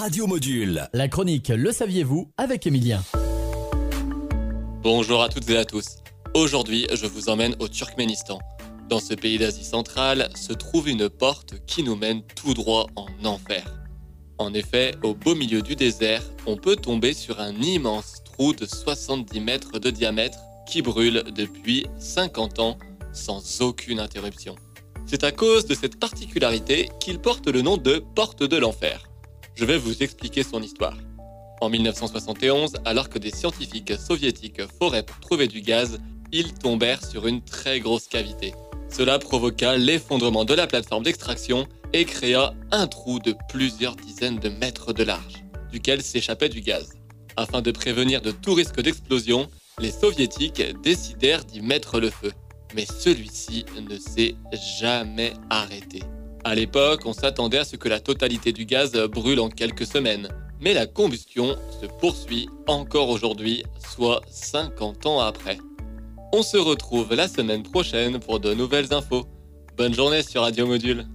Radio Module. La chronique Le saviez-vous avec Emilien. Bonjour à toutes et à tous. Aujourd'hui, je vous emmène au Turkménistan. Dans ce pays d'Asie centrale se trouve une porte qui nous mène tout droit en enfer. En effet, au beau milieu du désert, on peut tomber sur un immense trou de 70 mètres de diamètre qui brûle depuis 50 ans sans aucune interruption. C'est à cause de cette particularité qu'il porte le nom de Porte de l'Enfer. Je vais vous expliquer son histoire. En 1971, alors que des scientifiques soviétiques foraient pour trouver du gaz, ils tombèrent sur une très grosse cavité. Cela provoqua l'effondrement de la plateforme d'extraction et créa un trou de plusieurs dizaines de mètres de large, duquel s'échappait du gaz. Afin de prévenir de tout risque d'explosion, les soviétiques décidèrent d'y mettre le feu mais celui-ci ne s'est jamais arrêté. À l'époque, on s'attendait à ce que la totalité du gaz brûle en quelques semaines, mais la combustion se poursuit encore aujourd'hui, soit 50 ans après. On se retrouve la semaine prochaine pour de nouvelles infos. Bonne journée sur Radio Module.